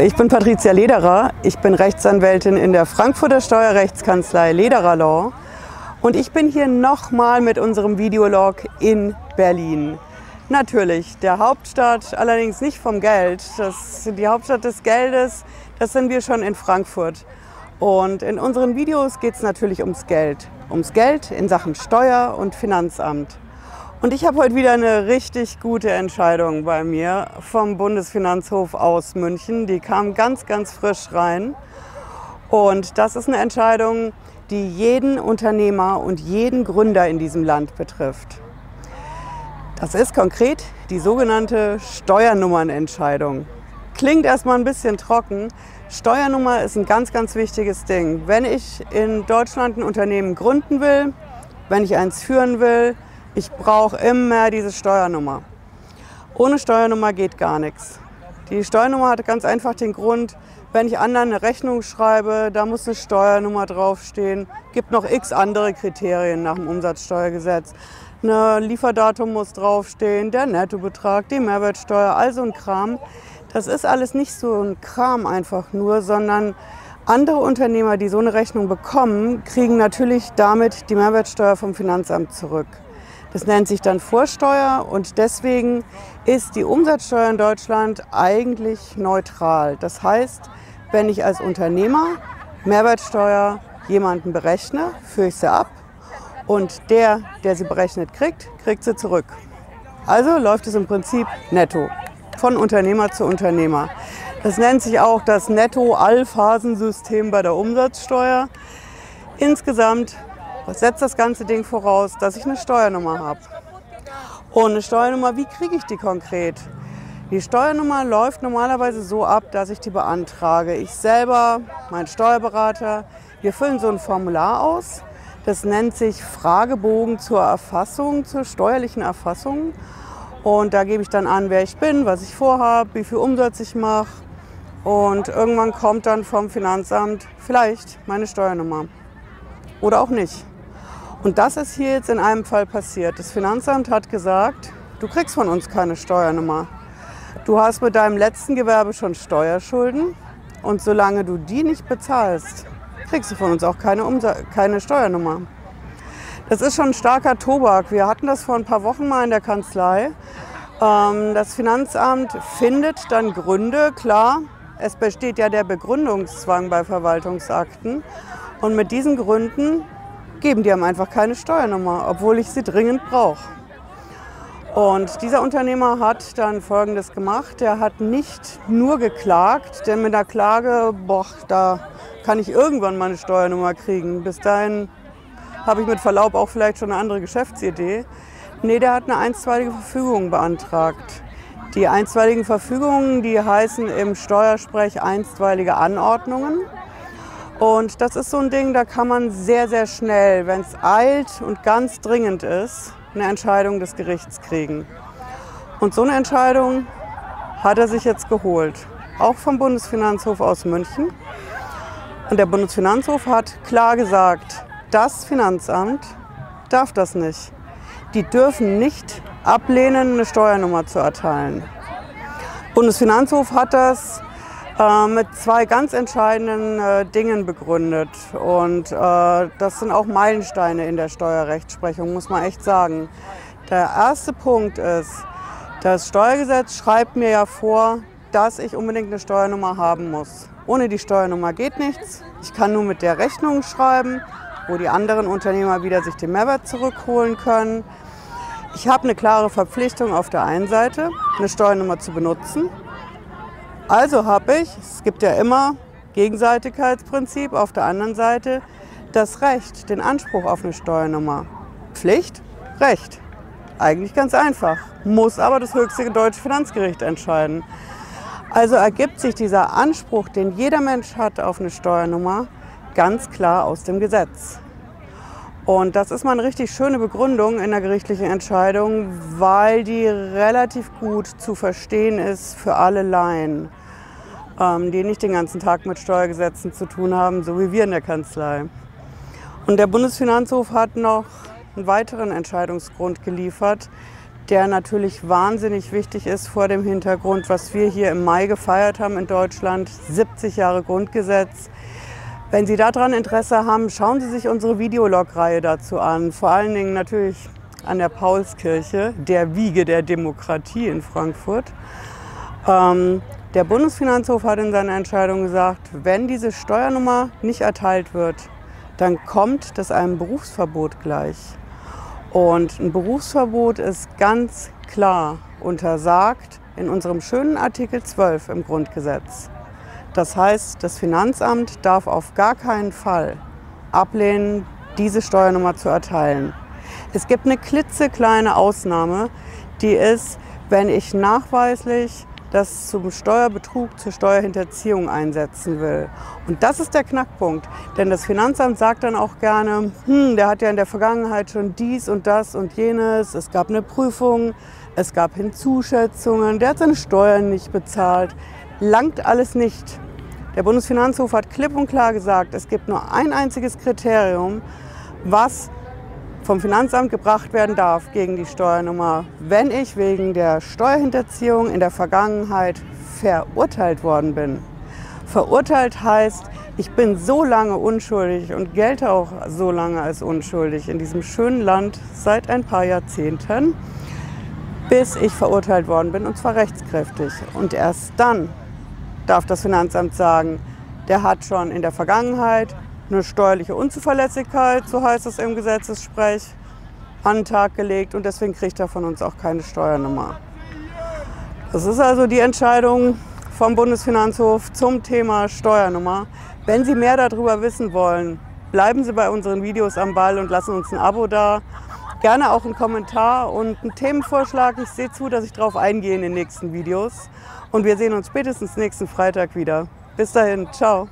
Ich bin Patricia Lederer. Ich bin Rechtsanwältin in der Frankfurter Steuerrechtskanzlei Lederer Law. Und ich bin hier nochmal mit unserem Videolog in Berlin. Natürlich, der Hauptstadt, allerdings nicht vom Geld. Das, die Hauptstadt des Geldes, das sind wir schon in Frankfurt. Und in unseren Videos geht es natürlich ums Geld. Ums Geld in Sachen Steuer und Finanzamt. Und ich habe heute wieder eine richtig gute Entscheidung bei mir vom Bundesfinanzhof aus München. Die kam ganz, ganz frisch rein. Und das ist eine Entscheidung, die jeden Unternehmer und jeden Gründer in diesem Land betrifft. Das ist konkret die sogenannte Steuernummernentscheidung. Klingt erstmal ein bisschen trocken. Steuernummer ist ein ganz, ganz wichtiges Ding. Wenn ich in Deutschland ein Unternehmen gründen will, wenn ich eins führen will, ich brauche immer diese Steuernummer. Ohne Steuernummer geht gar nichts. Die Steuernummer hat ganz einfach den Grund, wenn ich anderen eine Rechnung schreibe, da muss eine Steuernummer draufstehen. Gibt noch x andere Kriterien nach dem Umsatzsteuergesetz. Ein Lieferdatum muss draufstehen, der Nettobetrag, die Mehrwertsteuer, also ein Kram. Das ist alles nicht so ein Kram einfach nur, sondern andere Unternehmer, die so eine Rechnung bekommen, kriegen natürlich damit die Mehrwertsteuer vom Finanzamt zurück. Das nennt sich dann Vorsteuer und deswegen ist die Umsatzsteuer in Deutschland eigentlich neutral. Das heißt, wenn ich als Unternehmer Mehrwertsteuer jemanden berechne, führe ich sie ab und der, der sie berechnet kriegt, kriegt sie zurück. Also läuft es im Prinzip netto, von Unternehmer zu Unternehmer. Das nennt sich auch das Netto-Allphasensystem bei der Umsatzsteuer. Insgesamt setzt das ganze Ding voraus, dass ich eine Steuernummer habe. Und eine Steuernummer, wie kriege ich die konkret? Die Steuernummer läuft normalerweise so ab, dass ich die beantrage. Ich selber, mein Steuerberater, wir füllen so ein Formular aus. Das nennt sich Fragebogen zur Erfassung, zur steuerlichen Erfassung. Und da gebe ich dann an, wer ich bin, was ich vorhabe, wie viel Umsatz ich mache. Und irgendwann kommt dann vom Finanzamt vielleicht meine Steuernummer. Oder auch nicht. Und das ist hier jetzt in einem Fall passiert. Das Finanzamt hat gesagt, du kriegst von uns keine Steuernummer. Du hast mit deinem letzten Gewerbe schon Steuerschulden und solange du die nicht bezahlst, kriegst du von uns auch keine, Umsa keine Steuernummer. Das ist schon ein starker Tobak. Wir hatten das vor ein paar Wochen mal in der Kanzlei. Ähm, das Finanzamt findet dann Gründe, klar, es besteht ja der Begründungszwang bei Verwaltungsakten. Und mit diesen Gründen geben die einem einfach keine Steuernummer, obwohl ich sie dringend brauche. Und dieser Unternehmer hat dann Folgendes gemacht. Der hat nicht nur geklagt, denn mit der Klage, boah, da kann ich irgendwann meine Steuernummer kriegen. Bis dahin habe ich mit Verlaub auch vielleicht schon eine andere Geschäftsidee. Nee, der hat eine einstweilige Verfügung beantragt. Die einstweiligen Verfügungen, die heißen im Steuersprech einstweilige Anordnungen. Und das ist so ein Ding, da kann man sehr, sehr schnell, wenn es eilt und ganz dringend ist, eine Entscheidung des Gerichts kriegen. Und so eine Entscheidung hat er sich jetzt geholt, auch vom Bundesfinanzhof aus München. Und der Bundesfinanzhof hat klar gesagt, das Finanzamt darf das nicht. Die dürfen nicht ablehnen, eine Steuernummer zu erteilen. Bundesfinanzhof hat das mit zwei ganz entscheidenden äh, Dingen begründet. Und äh, das sind auch Meilensteine in der Steuerrechtsprechung, muss man echt sagen. Der erste Punkt ist, das Steuergesetz schreibt mir ja vor, dass ich unbedingt eine Steuernummer haben muss. Ohne die Steuernummer geht nichts. Ich kann nur mit der Rechnung schreiben, wo die anderen Unternehmer wieder sich den Mehrwert zurückholen können. Ich habe eine klare Verpflichtung auf der einen Seite, eine Steuernummer zu benutzen. Also habe ich, es gibt ja immer Gegenseitigkeitsprinzip, auf der anderen Seite das Recht, den Anspruch auf eine Steuernummer. Pflicht, Recht. Eigentlich ganz einfach, muss aber das höchste deutsche Finanzgericht entscheiden. Also ergibt sich dieser Anspruch, den jeder Mensch hat auf eine Steuernummer, ganz klar aus dem Gesetz. Und das ist mal eine richtig schöne Begründung in der gerichtlichen Entscheidung, weil die relativ gut zu verstehen ist für alle Laien, die nicht den ganzen Tag mit Steuergesetzen zu tun haben, so wie wir in der Kanzlei. Und der Bundesfinanzhof hat noch einen weiteren Entscheidungsgrund geliefert, der natürlich wahnsinnig wichtig ist vor dem Hintergrund, was wir hier im Mai gefeiert haben in Deutschland, 70 Jahre Grundgesetz. Wenn Sie daran Interesse haben, schauen Sie sich unsere Videolog-Reihe dazu an. Vor allen Dingen natürlich an der Paulskirche, der Wiege der Demokratie in Frankfurt. Ähm, der Bundesfinanzhof hat in seiner Entscheidung gesagt, wenn diese Steuernummer nicht erteilt wird, dann kommt das einem Berufsverbot gleich. Und ein Berufsverbot ist ganz klar untersagt in unserem schönen Artikel 12 im Grundgesetz. Das heißt, das Finanzamt darf auf gar keinen Fall ablehnen, diese Steuernummer zu erteilen. Es gibt eine klitzekleine Ausnahme, die ist, wenn ich nachweislich das zum Steuerbetrug, zur Steuerhinterziehung einsetzen will. Und das ist der Knackpunkt. Denn das Finanzamt sagt dann auch gerne, hm, der hat ja in der Vergangenheit schon dies und das und jenes, es gab eine Prüfung, es gab Hinzuschätzungen, der hat seine Steuern nicht bezahlt langt alles nicht. Der Bundesfinanzhof hat klipp und klar gesagt, es gibt nur ein einziges Kriterium, was vom Finanzamt gebracht werden darf gegen die Steuernummer, wenn ich wegen der Steuerhinterziehung in der Vergangenheit verurteilt worden bin. Verurteilt heißt, ich bin so lange unschuldig und gelte auch so lange als unschuldig in diesem schönen Land seit ein paar Jahrzehnten, bis ich verurteilt worden bin und zwar rechtskräftig. Und erst dann darf das Finanzamt sagen, der hat schon in der Vergangenheit eine steuerliche Unzuverlässigkeit, so heißt es im Gesetzessprech, an den Tag gelegt und deswegen kriegt er von uns auch keine Steuernummer. Das ist also die Entscheidung vom Bundesfinanzhof zum Thema Steuernummer. Wenn Sie mehr darüber wissen wollen, bleiben Sie bei unseren Videos am Ball und lassen uns ein Abo da. Gerne auch einen Kommentar und einen Themenvorschlag. Ich sehe zu, dass ich darauf eingehe in den nächsten Videos. Und wir sehen uns spätestens nächsten Freitag wieder. Bis dahin, ciao.